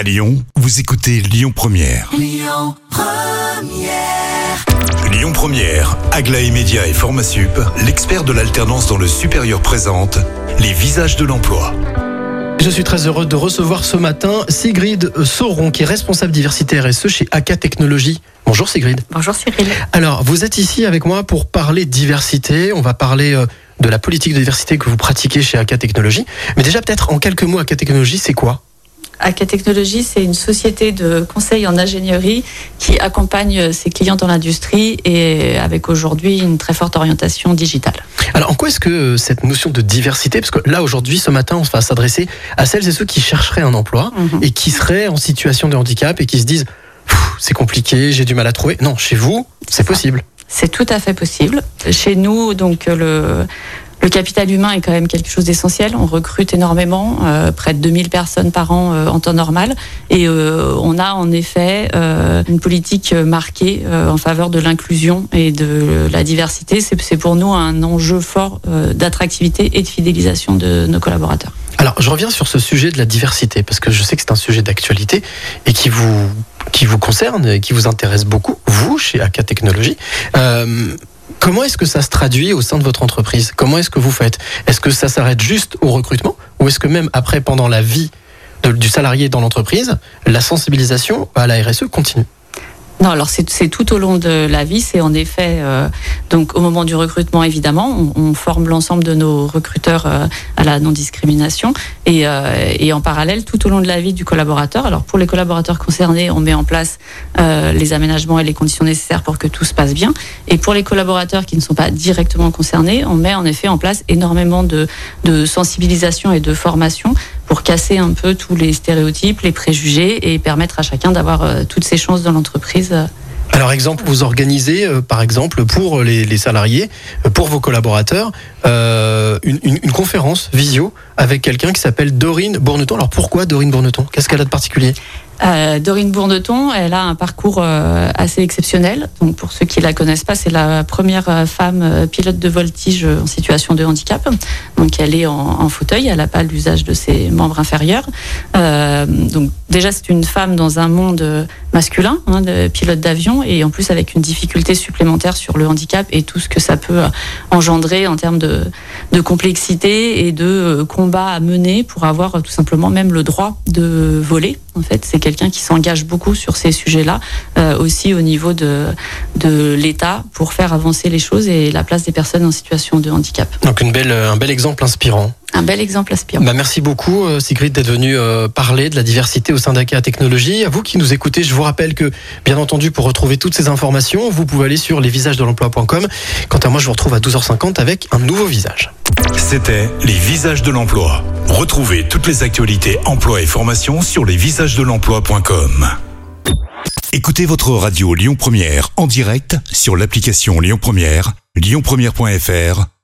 À Lyon, vous écoutez Lyon Première. Lyon Première, Aglaé Média et Formasup, l'expert de l'alternance dans le supérieur présente les visages de l'emploi. Je suis très heureux de recevoir ce matin Sigrid Sauron, qui est responsable diversité RSE chez AK Technologies. Bonjour Sigrid. Bonjour Cyril. Alors, vous êtes ici avec moi pour parler diversité. On va parler euh, de la politique de diversité que vous pratiquez chez AK Technologies. Mais déjà, peut-être en quelques mots, AK Technologies, c'est quoi? AK Technologies, c'est une société de conseil en ingénierie qui accompagne ses clients dans l'industrie et avec aujourd'hui une très forte orientation digitale. Alors, en quoi est-ce que cette notion de diversité, parce que là, aujourd'hui, ce matin, on va s'adresser à celles et ceux qui chercheraient un emploi Mhm. et qui seraient en situation de handicap et qui se disent, c'est compliqué, j'ai du mal à trouver. Non, chez vous, c'est possible. C'est tout à fait possible. Chez nous, donc le le capital humain est quand même quelque chose d'essentiel. On recrute énormément, euh, près de 2000 personnes par an euh, en temps normal. Et euh, on a en effet une politique marquée en faveur de l'inclusion et de la diversité. C'est pour nous un enjeu fort d'attractivité et de fidélisation de nos collaborateurs. Alors, je reviens sur ce sujet de la diversité, parce que je sais que c'est un sujet d'actualité et qui vous, qui vous concerne et qui vous intéresse beaucoup, vous, chez AK Technologies. Comment est-ce que ça se traduit au sein de votre entreprise? Comment est-ce que vous faites? Est-ce que ça s'arrête juste au recrutement? Ou est-ce que même après, pendant la vie du salarié dans l'entreprise, la sensibilisation à la RSE continue? Non, alors c'est tout au long de la vie. C'est en effet euh, donc au moment du recrutement évidemment, on, on forme l'ensemble de nos recruteurs euh, à la non-discrimination et, euh, et en parallèle tout au long de la vie du collaborateur. Alors pour les collaborateurs concernés, on met en place euh, les aménagements et les conditions nécessaires pour que tout se passe bien. Et pour les collaborateurs qui ne sont pas directement concernés, on met en effet en place énormément de, de sensibilisation et de formation pour casser un peu tous les stéréotypes, les préjugés et permettre à chacun d'avoir euh, toutes ses chances dans l'entreprise. Alors, exemple, vous organisez, euh, par exemple, pour les, salariés, euh, pour vos collaborateurs, une, une- conférence visio avec quelqu'un qui s'appelle Dorine Bourneton. Alors, pourquoi Dorine Bourneton? Qu'est-ce qu'elle a de particulier? Euh, Dorine Bourneton, elle a un parcours euh, assez exceptionnel. Donc, pour ceux qui la connaissent pas, c'est la première euh, femme euh, pilote de voltige euh, en situation de handicap. Donc, elle est en, fauteuil, elle n'a pas l'usage de ses membres inférieurs. Euh, donc, déjà, c'est une femme dans un monde euh, masculin, hein, de pilote d'avion, et en plus avec une difficulté supplémentaire sur le handicap et tout ce que ça peut euh, engendrer en termes de complexité et de euh, combat à mener pour avoir euh, tout simplement même le droit de voler. En fait, c'est quelqu'un qui s'engage beaucoup sur ces sujets-là, euh, aussi au niveau de, de l'État pour faire avancer les choses et la place des personnes en situation de handicap. Donc, un bel exemple inspirant. Un bel exemple aspirant. Bah, merci beaucoup, euh, Sigrid, d'être venue euh, parler de la diversité au sein d'AKA Technologies. À vous qui nous écoutez, je vous rappelle que, bien entendu, pour retrouver toutes ces informations, vous pouvez aller sur lesvisagesdelemploi.com. Quant à moi, je vous retrouve à 12h50 avec un nouveau visage. C'était les visages de l'emploi. Retrouvez toutes les actualités emploi et formation sur lesvisagesdelemploi.com. Écoutez votre radio Lyon Première en direct sur l'application Lyon Première, lyonpremière.fr